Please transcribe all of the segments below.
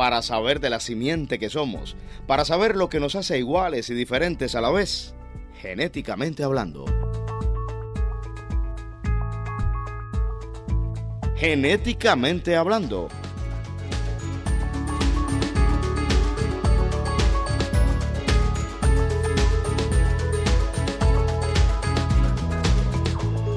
para saber de la simiente que somos, para saber lo que nos hace iguales y diferentes a la vez, genéticamente hablando. Genéticamente hablando.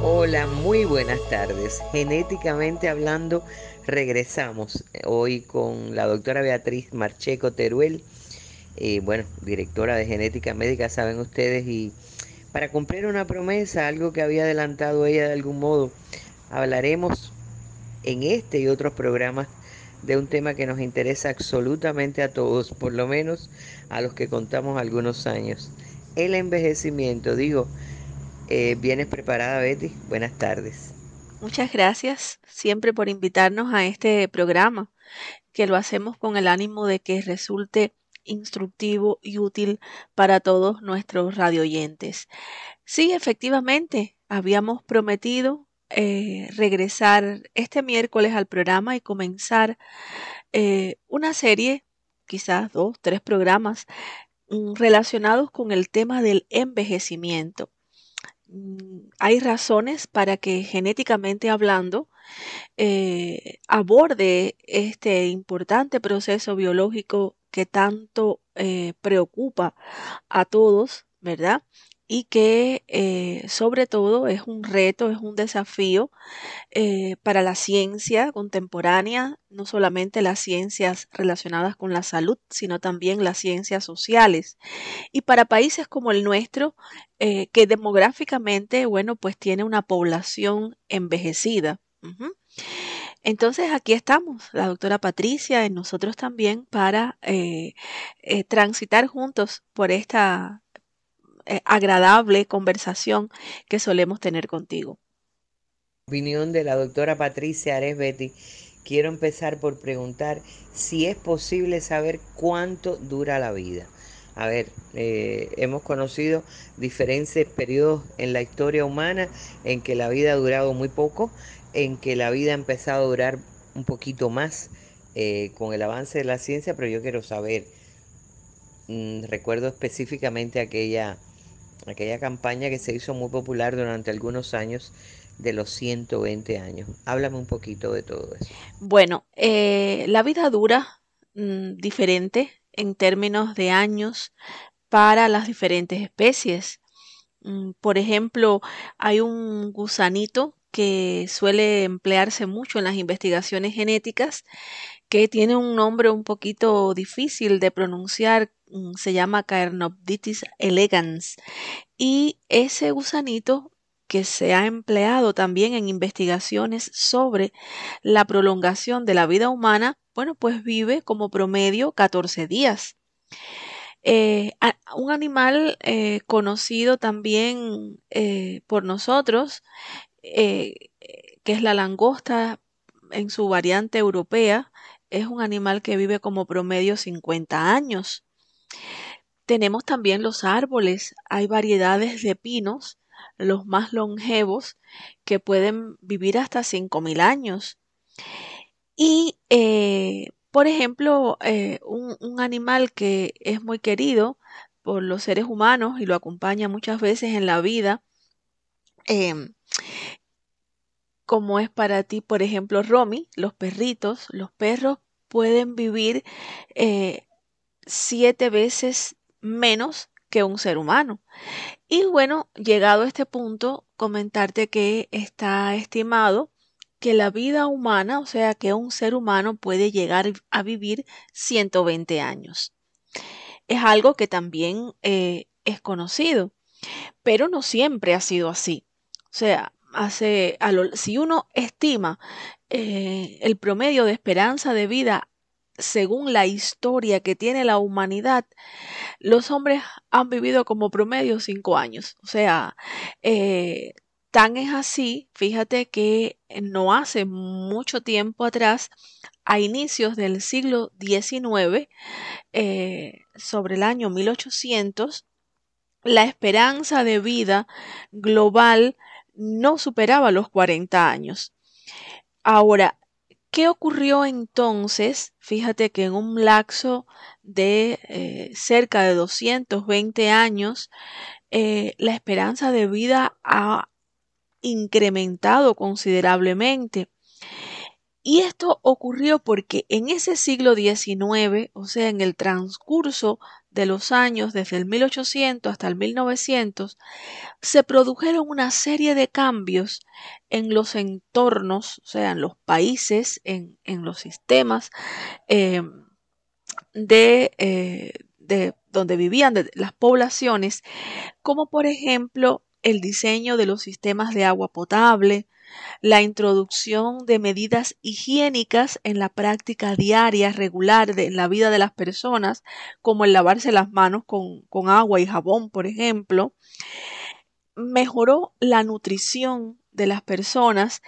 Hola, muy buenas tardes. Genéticamente hablando, regresamos hoy con la doctora Beatriz Marcheco Teruel, eh, bueno, directora de genética médica, saben ustedes, y para cumplir una promesa, algo que había adelantado ella de algún modo, hablaremos en este y otros programas de un tema que nos interesa absolutamente a todos, por lo menos a los que contamos algunos años. El envejecimiento, digo, eh, ¿vienes preparada Betty? Buenas tardes. Muchas gracias siempre por invitarnos a este programa, que lo hacemos con el ánimo de que resulte instructivo y útil para todos nuestros radioyentes. Sí, efectivamente, habíamos prometido eh, regresar este miércoles al programa y comenzar eh, una serie, quizás dos, tres programas mm, relacionados con el tema del envejecimiento. Mm, hay razones para que genéticamente hablando eh, aborde este importante proceso biológico que tanto preocupa a todos, ¿verdad? Y que eh, sobre todo es un reto, es un desafío eh, para la ciencia contemporánea, no solamente las ciencias relacionadas con la salud, sino también las ciencias sociales. Y para países como el nuestro, eh, que demográficamente, bueno, pues tiene una población envejecida. Entonces aquí estamos, la doctora Patricia y nosotros también, para transitar juntos por esta agradable conversación que solemos tener contigo. Opinión de la doctora Patricia Ares Betty. Quiero empezar por preguntar si es posible saber cuánto dura la vida. A ver, eh, hemos conocido diferentes periodos en la historia humana en que la vida ha durado muy poco, en que la vida ha empezado a durar un poquito más eh, con el avance de la ciencia, pero yo quiero saber, mm, recuerdo específicamente aquella aquella campaña que se hizo muy popular durante algunos años de los 120 años. Háblame un poquito de todo eso. Bueno, eh, la vida dura mm, diferente en términos de años para las diferentes especies. Mm, por ejemplo, hay un gusanito que suele emplearse mucho en las investigaciones genéticas, que tiene un nombre un poquito difícil de pronunciar, se llama Caernopditis elegans, y ese gusanito que se ha empleado también en investigaciones sobre la prolongación de la vida humana, bueno, pues vive como promedio 14 días. Eh, un animal eh, conocido también eh, por nosotros que es la langosta en su variante europea, es un animal que vive como promedio 50 años. Tenemos también los árboles, hay variedades de pinos, los más longevos, que pueden vivir hasta 5.000 años. Y, eh, por ejemplo, eh, un, animal que es muy querido por los seres humanos y lo acompaña muchas veces en la vida, em, como es para ti, por ejemplo, Romy, los perritos, los perros pueden vivir eh, siete veces menos que un ser humano. Y bueno, llegado a este punto, comentarte que está estimado que la vida humana, o sea, que un ser humano puede llegar a vivir 120 años. Es algo que también eh, es conocido, pero no siempre ha sido así. O sea, si uno estima eh, el promedio de esperanza de vida según la historia que tiene la humanidad, los hombres han vivido como promedio cinco años. O sea, eh, tan es así, fíjate que no hace mucho tiempo atrás, a inicios del siglo XIX, eh, sobre el año 1800, la esperanza de vida global no superaba los 40 años. Ahora, ¿qué ocurrió entonces? Fíjate que en un lapso de eh, cerca de 220 años, eh, la esperanza de vida ha incrementado considerablemente. Y esto ocurrió porque en ese siglo XIX, o sea, en el transcurso de los años desde el 1800 hasta el 1900, se produjeron una serie de cambios en los entornos, o sea, en los países, en, los sistemas eh, de, eh, de donde vivían las poblaciones, como por ejemplo el diseño de los sistemas de agua potable, la introducción de medidas higiénicas en la práctica diaria regular de la vida de las personas, como el lavarse las manos con, con agua y jabón, por ejemplo, mejoró la nutrición de las personas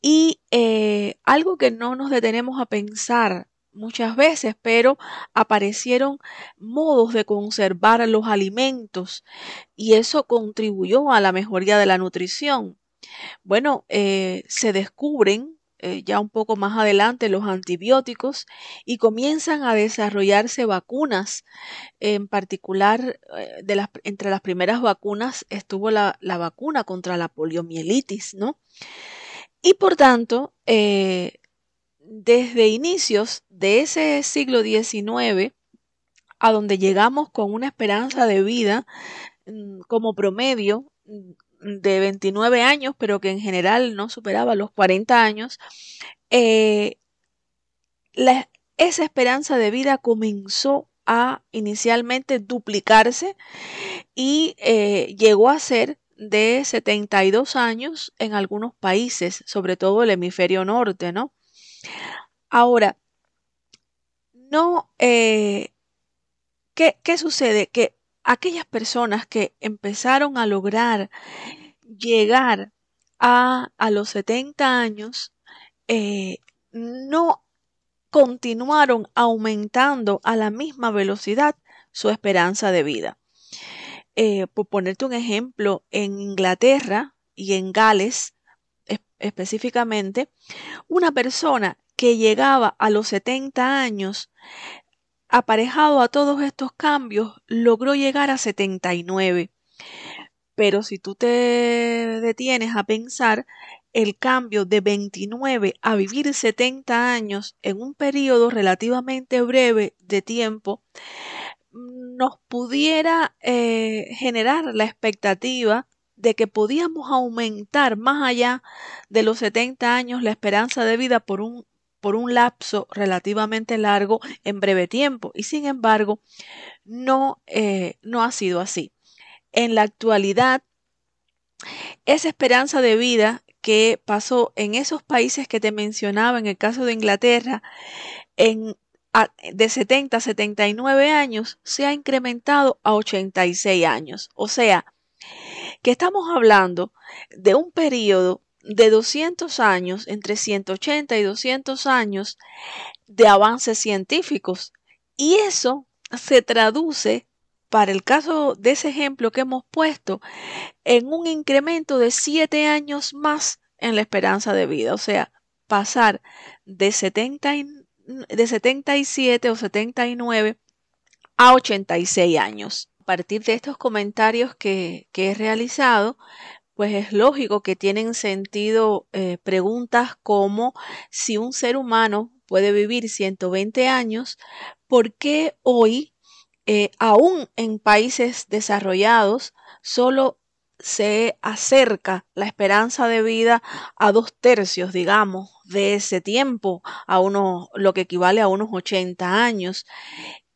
y eh, algo que no nos detenemos a pensar muchas veces, pero aparecieron modos de conservar los alimentos y eso contribuyó a la mejoría de la nutrición. Bueno, eh, se descubren eh, ya un poco más adelante los antibióticos y comienzan a desarrollarse vacunas. En particular, eh, de las, entre las primeras vacunas estuvo la, la, vacuna contra la poliomielitis, ¿no? Y por tanto, desde inicios de ese siglo XIX, a donde llegamos con una esperanza de vida mm, como promedio mm, de 29 años, pero que en general no superaba los 40 años, eh, esa esperanza de vida comenzó a inicialmente duplicarse y eh, llegó a ser de 72 años en algunos países, sobre todo el hemisferio norte, ¿no? Ahora, no, eh, ¿qué, ¿qué sucede? Que aquellas personas que empezaron a lograr llegar a, a los 70 años, eh, no continuaron aumentando a la misma velocidad su esperanza de vida. Eh, por ponerte un ejemplo, en Inglaterra y en Gales específicamente, una persona que llegaba a los 70 años, aparejado a todos estos cambios, logró llegar a 79. Pero si tú te detienes a pensar, el cambio de 29 a vivir 70 años en un periodo relativamente breve de tiempo nos pudiera eh, generar la expectativa de que podíamos aumentar más allá de los 70 años la esperanza de vida por un, por un lapso relativamente largo en breve tiempo. Y sin embargo, no, eh, no ha sido así. En la actualidad, esa esperanza de vida que pasó en esos países que te mencionaba, en el caso de Inglaterra, en, de 70 a 79 años, se ha incrementado a 86 años. O sea, que estamos hablando de un periodo de 200 años, entre 180 y 200 años de avances científicos. Y eso se traduce, para el caso de ese ejemplo que hemos puesto, en un incremento de 7 años más en la esperanza de vida. O sea, pasar de, 70 de 77 o 79 a 86 años partir de estos comentarios que, he realizado, pues es lógico que tienen sentido eh, preguntas como si un ser humano puede vivir 120 años, ¿por qué hoy, eh, aún en países desarrollados, solo se acerca la esperanza de vida a dos tercios, digamos, de ese tiempo, a uno, lo que equivale a unos 80 años.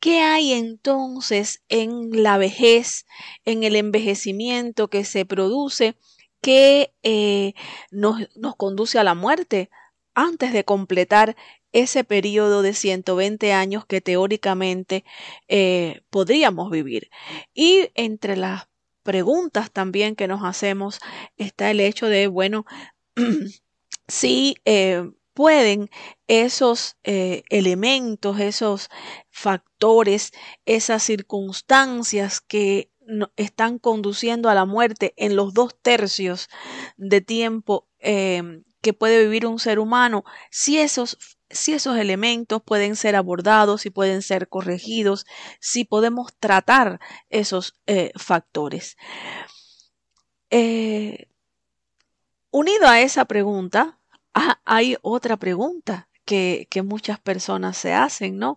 ¿Qué hay entonces en la vejez, en el envejecimiento que se produce que eh, nos, conduce a la muerte antes de completar ese periodo de 120 años que teóricamente eh, podríamos vivir. Y entre las preguntas también que nos hacemos está el hecho de, bueno, si eh, pueden esos eh, elementos, esos factores, esas circunstancias que están conduciendo a la muerte en los dos tercios de tiempo em, que puede vivir un ser humano, si esos, si esos elementos pueden ser abordados, si pueden ser corregidos, si podemos tratar esos eh, factores. Eh, unido a esa pregunta, ah, hay otra pregunta que, muchas personas se hacen, ¿no?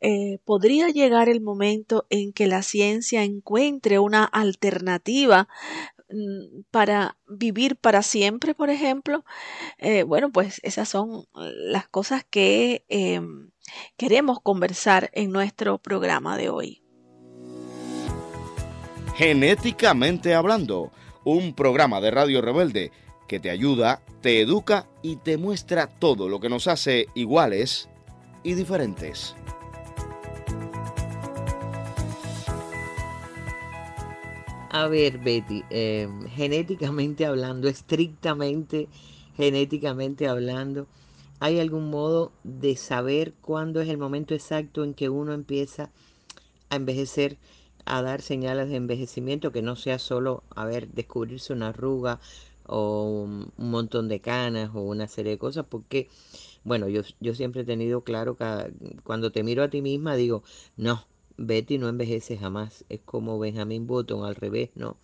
Eh, ¿Podría llegar el momento en que la ciencia encuentre una alternativa mm, para vivir para siempre, por ejemplo? Eh, bueno, pues esas son las cosas que em, queremos conversar en nuestro programa de hoy. Genéticamente hablando, un programa de Radio Rebelde que te ayuda, te educa y te muestra todo lo que nos hace iguales y diferentes. A ver, Betty, eh, genéticamente hablando, estrictamente genéticamente hablando, ¿hay algún modo de saber cuándo es el momento exacto en que uno empieza a envejecer, a dar señales de envejecimiento, que no sea solo, a ver, descubrirse una arruga o un montón de canas o una serie de cosas, porque, bueno, yo, yo siempre he tenido claro que cuando te miro a ti misma digo, no, Betty no envejece jamás, es como Benjamin Button al revés, ¿no?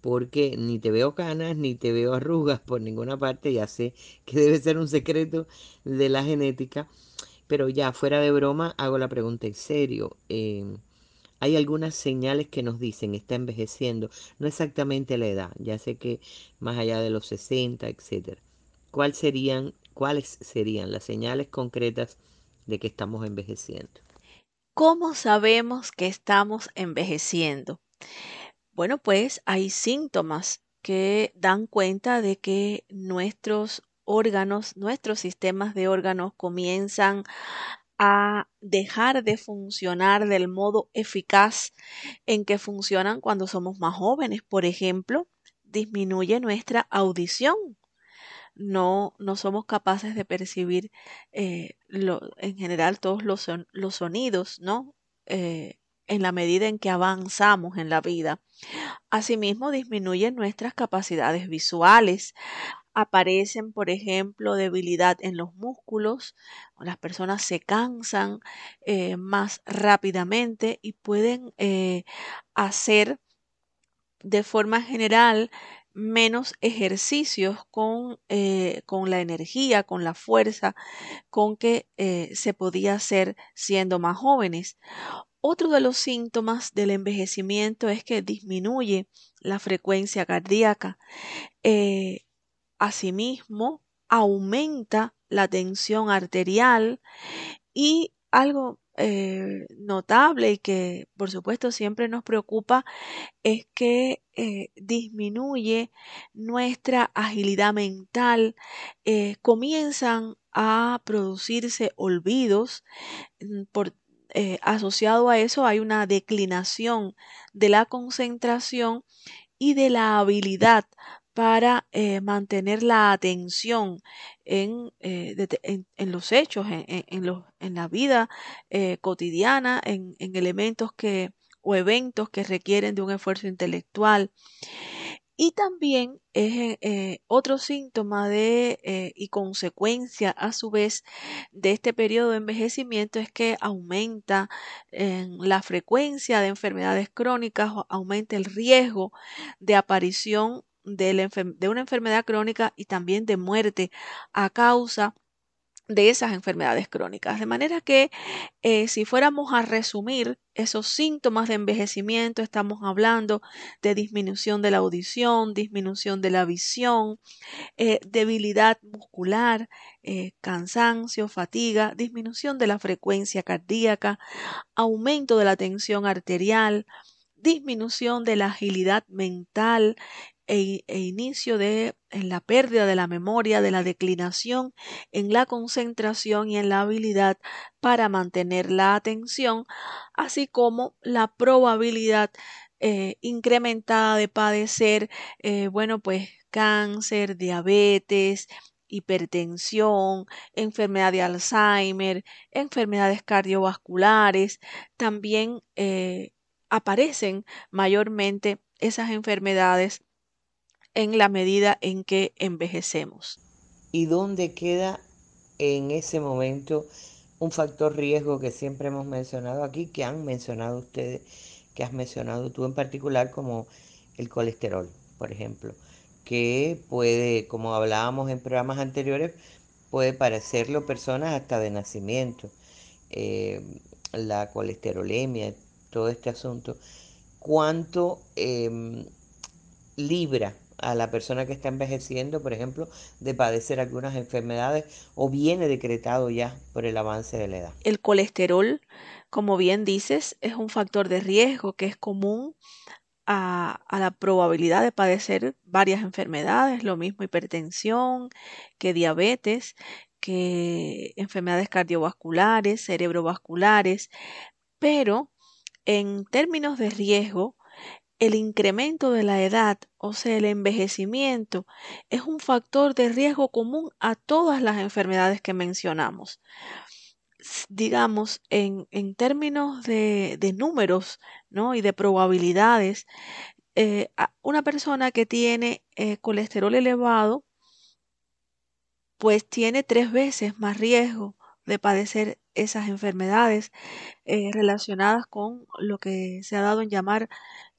Porque ni te veo canas, ni te veo arrugas por ninguna parte, ya sé que debe ser un secreto de la genética, pero ya fuera de broma hago la pregunta en serio. Eh, hay algunas señales que nos dicen está envejeciendo, no exactamente la edad, ya sé que más allá de los 60, etcétera. ¿Cuáles serían, ¿Cuáles serían las señales concretas de que estamos envejeciendo? ¿Cómo sabemos que estamos envejeciendo? Bueno, pues hay síntomas que dan cuenta de que nuestros órganos, nuestros sistemas de órganos comienzan a dejar de funcionar del modo eficaz en que funcionan cuando somos más jóvenes. Por ejemplo, disminuye nuestra audición. No, no somos capaces de percibir eh, en general todos los, sonidos, ¿no? Eh, en la medida en que avanzamos en la vida. Asimismo, disminuyen nuestras capacidades visuales aparecen, por ejemplo, debilidad en los músculos, las personas se cansan eh, más rápidamente y pueden eh, hacer de forma general menos ejercicios con, eh, con, la energía, con la fuerza con que se podía hacer siendo más jóvenes. Otro de los síntomas del envejecimiento es que disminuye la frecuencia cardíaca. Asimismo, aumenta la tensión arterial. Y algo eh, notable y que por supuesto siempre nos preocupa es que eh, disminuye nuestra agilidad mental, eh, comienzan a producirse olvidos mm, por asociado a eso hay una declinación de la concentración y de la habilidad para eh, mantener la atención en, eh, en, los hechos, en, en la vida eh, cotidiana, en, elementos que o eventos que requieren de un esfuerzo intelectual. Y también es otro síntoma de y consecuencia a su vez de este periodo de envejecimiento es que aumenta la frecuencia de enfermedades crónicas, aumenta el riesgo de aparición de, una enfermedad crónica y también de muerte a causa de esas enfermedades crónicas. De manera que eh, si fuéramos a resumir esos síntomas de envejecimiento, estamos hablando de disminución de la audición, disminución de la visión, eh, debilidad muscular, eh, cansancio, fatiga, disminución de la frecuencia cardíaca, aumento de la tensión arterial, disminución de la agilidad mental, e, e, inicio de en la pérdida de la memoria, de la declinación en la concentración y en la habilidad para mantener la atención, así como la probabilidad eh, incrementada de padecer, eh, bueno, pues cáncer, diabetes, hipertensión, enfermedad de Alzheimer, enfermedades cardiovasculares, también eh, aparecen mayormente esas enfermedades en la medida en que envejecemos. ¿Y dónde queda en ese momento un factor riesgo que siempre hemos mencionado aquí, que han mencionado ustedes, que has mencionado tú en particular, como el colesterol, por ejemplo? que puede, como hablábamos en programas anteriores, puede parecerlo personas hasta de nacimiento. Eh, la colesterolemia, todo este asunto. ¿Cuánto em, libra a la persona que está envejeciendo, por ejemplo, de padecer algunas enfermedades o viene decretado ya por el avance de la edad? El colesterol, como bien dices, es un factor de riesgo que es común a, la probabilidad de padecer varias enfermedades, lo mismo hipertensión que diabetes, que enfermedades cardiovasculares, cerebrovasculares, pero en términos de riesgo, el incremento de la edad, o sea, el envejecimiento, es un factor de riesgo común a todas las enfermedades que mencionamos digamos, en, en términos de, de, números ¿no? y de probabilidades, eh, una persona que tiene eh, colesterol elevado, pues tiene tres veces más riesgo de padecer esas enfermedades eh, relacionadas con lo que se ha dado en llamar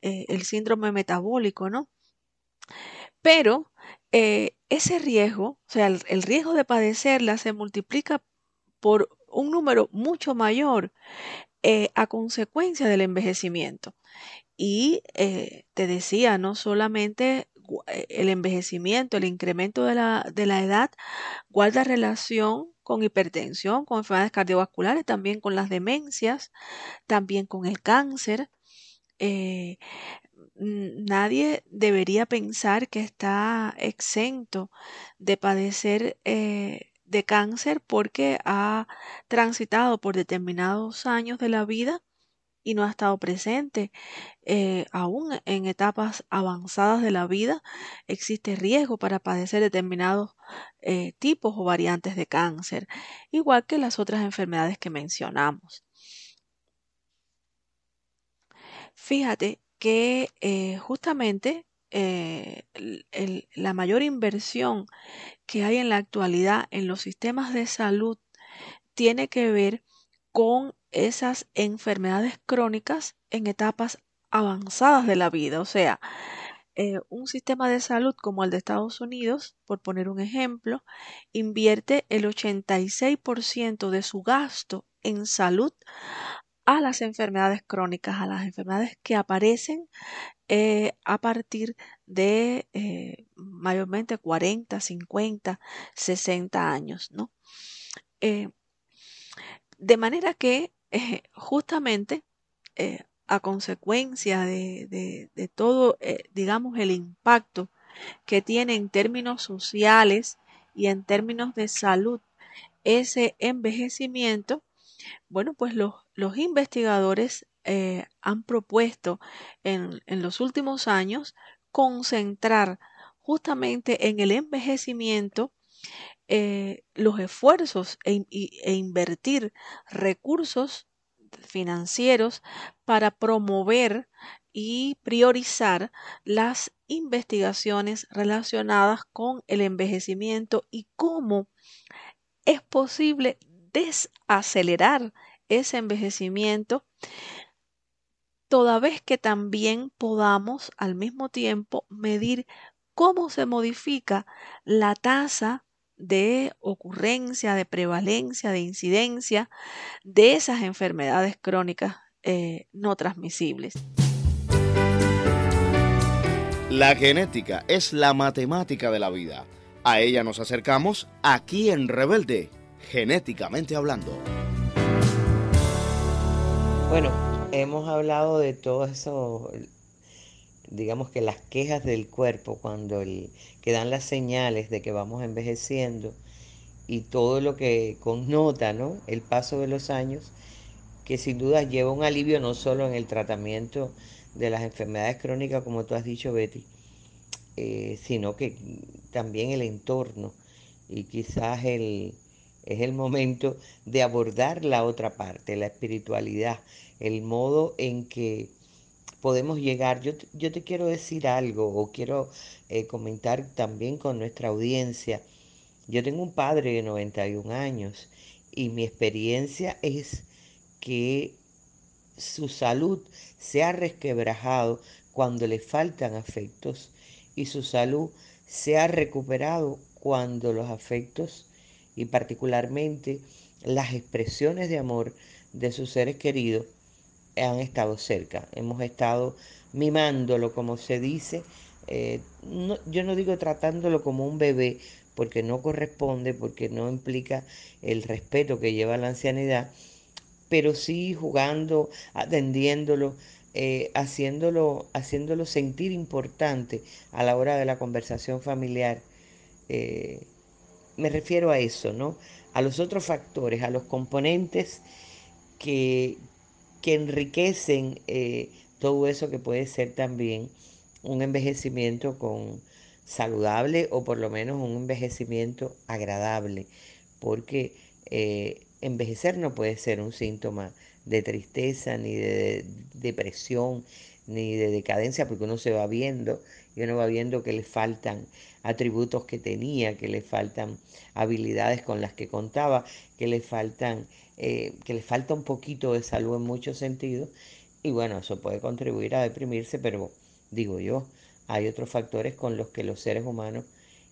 el síndrome metabólico, ¿no? Pero ese riesgo, o sea, el, riesgo de padecerla se multiplica por un número mucho mayor eh, a consecuencia del envejecimiento. Y eh, te decía, no solamente eh, el envejecimiento, el incremento de la, de la edad guarda relación con hipertensión, con enfermedades cardiovasculares, también con las demencias, también con el cáncer. Nadie debería pensar que está exento de padecer de cáncer porque ha transitado por determinados años de la vida y no ha estado presente. Eh, aún en etapas avanzadas de la vida existe riesgo para padecer determinados eh, tipos o variantes de cáncer, igual que las otras enfermedades que mencionamos. Fíjate que eh, justamente la mayor inversión que hay en la actualidad en los sistemas de salud tiene que ver con esas enfermedades crónicas en etapas avanzadas de la vida. O sea, eh, un sistema de salud como el de Estados Unidos, por poner un ejemplo, invierte el 86% de su gasto en salud a las enfermedades crónicas, a las enfermedades que aparecen eh, a partir de eh, mayormente 40, 50, 60 años, ¿no? Eh, de manera que justamente a consecuencia de, de todo, digamos, el impacto que tiene en términos sociales y en términos de salud ese envejecimiento, bueno, pues los, los investigadores eh, han propuesto en, los últimos años concentrar justamente en el envejecimiento eh, los esfuerzos e, e, invertir recursos financieros para promover y priorizar las investigaciones relacionadas con el envejecimiento y cómo es posible desacelerar ese envejecimiento toda vez que también podamos al mismo tiempo medir cómo se modifica la tasa de ocurrencia, de prevalencia, de incidencia de esas enfermedades crónicas eh, no transmisibles. La genética es la matemática de la vida. A ella nos acercamos aquí en Rebelde, genéticamente hablando. Bueno, hemos hablado de todo eso, digamos que las quejas del cuerpo cuando el, que dan las señales de que vamos envejeciendo y todo lo que connota ¿no? el paso de los años, que sin duda lleva un alivio no solo en el tratamiento de las enfermedades crónicas, como tú has dicho, Betty, eh, sino que también el entorno y quizás el, es el momento de abordar la otra parte, la espiritualidad, el modo en que podemos llegar. Yo, yo te quiero decir algo o quiero eh, comentar también con nuestra audiencia. Yo tengo un padre de 91 años y mi experiencia es que su salud se ha resquebrajado cuando le faltan afectos y su salud se ha recuperado cuando los afectos y particularmente las expresiones de amor de sus seres queridos han estado cerca. Hemos estado mimándolo, como se dice. Eh, yo no digo tratándolo como un bebé, porque no corresponde, porque no implica el respeto que lleva la ancianidad, pero sí jugando, atendiéndolo, eh, haciéndolo, haciéndolo sentir importante a la hora de la conversación familiar. Eh, me refiero a eso, ¿no? A los otros factores, a los componentes que, que enriquecen eh, todo eso que puede ser también un envejecimiento con saludable o por lo menos un envejecimiento agradable, porque eh, envejecer no puede ser un síntoma de tristeza, ni de depresión, ni de decadencia, porque uno se va viendo y uno va viendo que le faltan atributos que tenía, que le faltan habilidades con las que contaba, que le faltan, eh, que le falta un poquito de salud en muchos sentidos. Y bueno, eso puede contribuir a deprimirse, pero digo yo, hay otros factores con los que los seres humanos,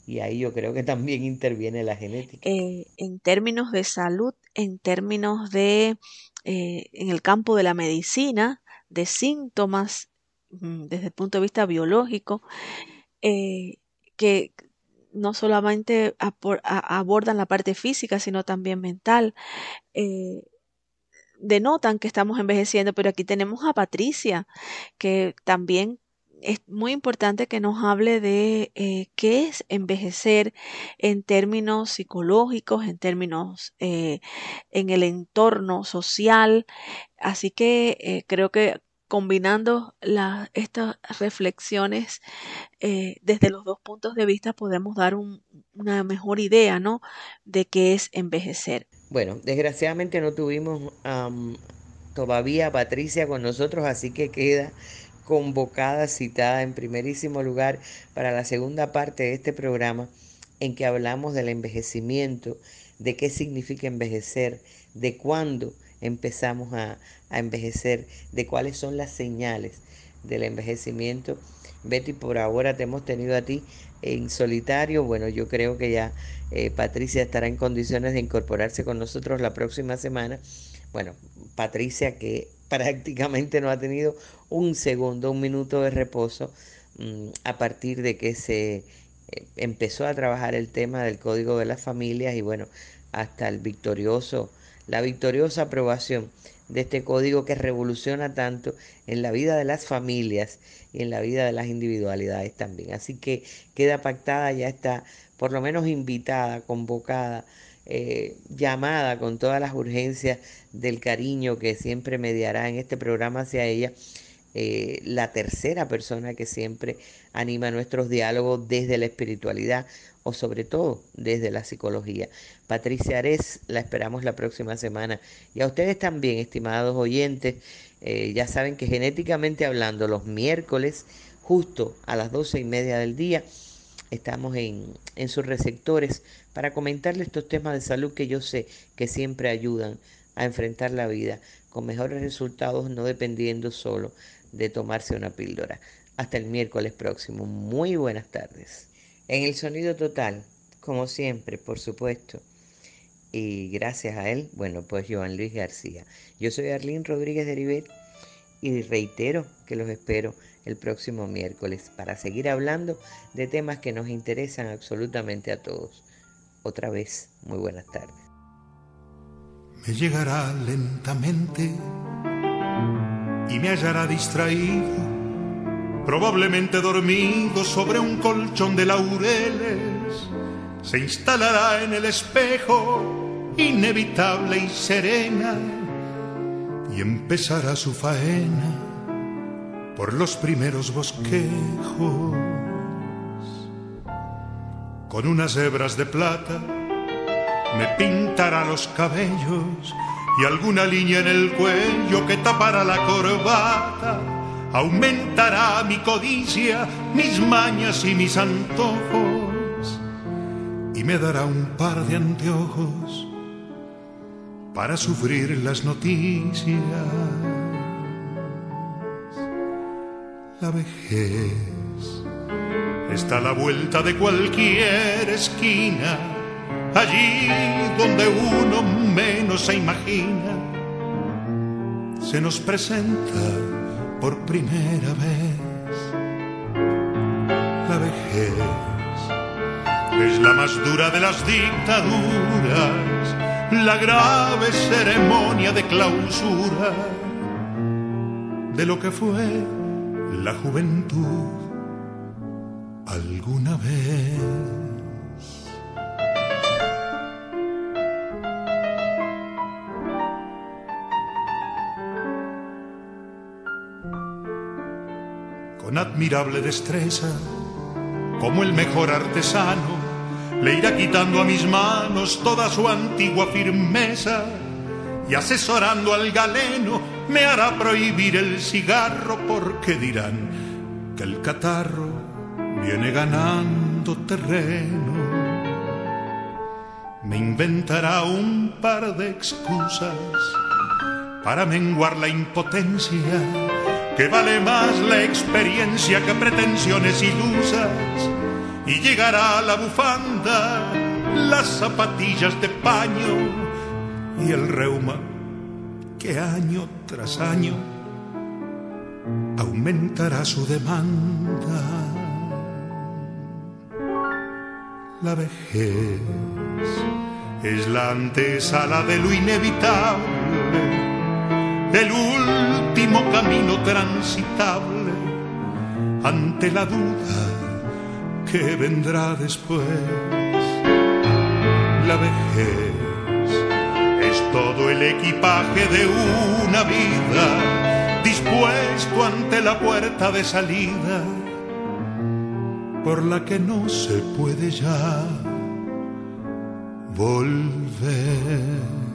y ahí yo creo que también interviene la genética. Eh, en términos de salud, en términos de, eh, en el campo de la medicina, de síntomas desde el punto de vista biológico, eh, que no solamente abordan la parte física, sino también mental. Eh, denotan que estamos envejeciendo, pero aquí tenemos a Patricia, que también es muy importante que nos hable de eh, qué es envejecer en términos psicológicos, en términos en el entorno social. Así que creo que combinando estas reflexiones eh, desde los dos puntos de vista podemos dar una mejor idea ¿no? de qué es envejecer. Bueno, desgraciadamente no tuvimos todavía a Patricia con nosotros, así que queda convocada, citada en primerísimo lugar para la segunda parte de este programa en que hablamos del envejecimiento, de qué significa envejecer, de cuándo empezamos a, envejecer, de cuáles son las señales del envejecimiento. Betty, por ahora te hemos tenido a ti en solitario. Bueno, yo creo que ya eh, Patricia estará en condiciones de incorporarse con nosotros la próxima semana. Bueno, Patricia que prácticamente no ha tenido un segundo, un minuto de reposo mm, a partir de que se eh, empezó a trabajar el tema del Código de las Familias y bueno, hasta el victorioso la victoriosa aprobación de este código que revoluciona tanto en la vida de las familias y en la vida de las individualidades también. Así que queda pactada, ya está por lo menos invitada, convocada, eh, llamada con todas las urgencias del cariño que siempre mediará en este programa hacia ella. Eh, la tercera persona que siempre anima nuestros diálogos desde la espiritualidad, o sobre todo desde la psicología. Patricia Ares, la esperamos la próxima semana. Y a ustedes también, estimados oyentes, eh, ya saben que genéticamente hablando, los miércoles, justo a las doce y media del día, estamos en, en sus receptores para comentarles estos temas de salud que yo sé que siempre ayudan a enfrentar la vida con mejores resultados, no dependiendo solo de tomarse una píldora. Hasta el miércoles próximo. Muy buenas tardes. En el sonido total, como siempre, por supuesto. Y gracias a él, bueno, pues Joan Luis García. Yo soy Arlene Rodríguez de Rivet y reitero que los espero el próximo miércoles para seguir hablando de temas que nos interesan absolutamente a todos. Otra vez, muy buenas tardes. Me llegará lentamente y me hallará distraído probablemente dormido sobre un colchón de laureles, se instalará en el espejo, inevitable y serena, y empezará su faena por los primeros bosquejos. Con unas hebras de plata me pintará los cabellos y alguna línea en el cuello que tapará la corbata. Aumentará mi codicia, mis mañas y mis antojos y me dará un par de anteojos para sufrir las noticias. La vejez está a la vuelta de cualquier esquina, allí donde uno menos se imagina, se nos presenta por primera vez. La vejez es la más dura de las dictaduras, la grave ceremonia de clausura de lo que fue la juventud alguna vez. Destreza, como el mejor artesano, le irá quitando a mis manos toda su antigua firmeza y asesorando al galeno me hará prohibir el cigarro porque dirán que el catarro viene ganando terreno. Me inventará un par de excusas para menguar la impotencia, que vale más la experiencia que pretensiones ilusas, y llegará la bufanda, las zapatillas de paño y el reuma que año tras año aumentará su demanda. La vejez es la antesala de lo inevitable, el último camino transitable ante la duda que vendrá después. La vejez es todo el equipaje de una vida dispuesto ante la puerta de salida por la que no se puede ya volver.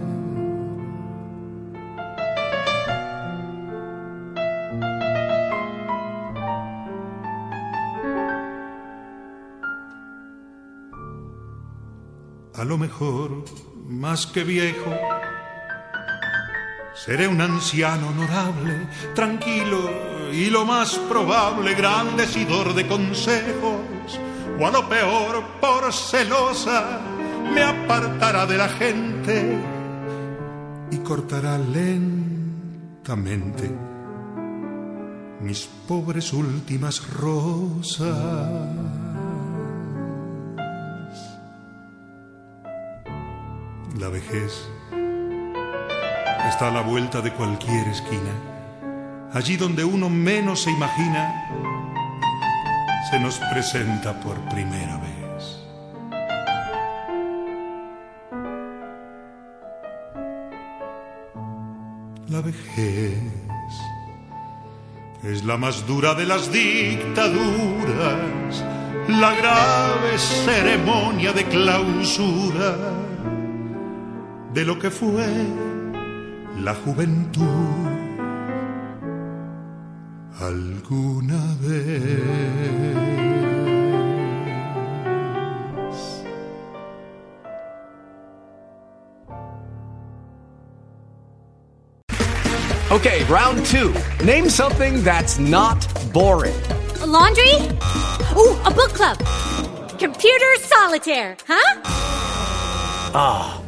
Lo mejor, más que viejo, seré un anciano honorable, tranquilo y lo más probable, gran decidor de consejos, o a lo peor, por celosa, me apartará de la gente y cortará lentamente mis pobres últimas rosas. La vejez está a la vuelta de cualquier esquina. Allí donde uno menos se imagina, se nos presenta por primera vez. La vejez es la más dura de las dictaduras, la grave ceremonia de clausura de lo que fue la juventud alguna vez. Okay, round two. Name something that's not boring. A laundry? Ooh, a book club. Computer solitaire, huh? Ah,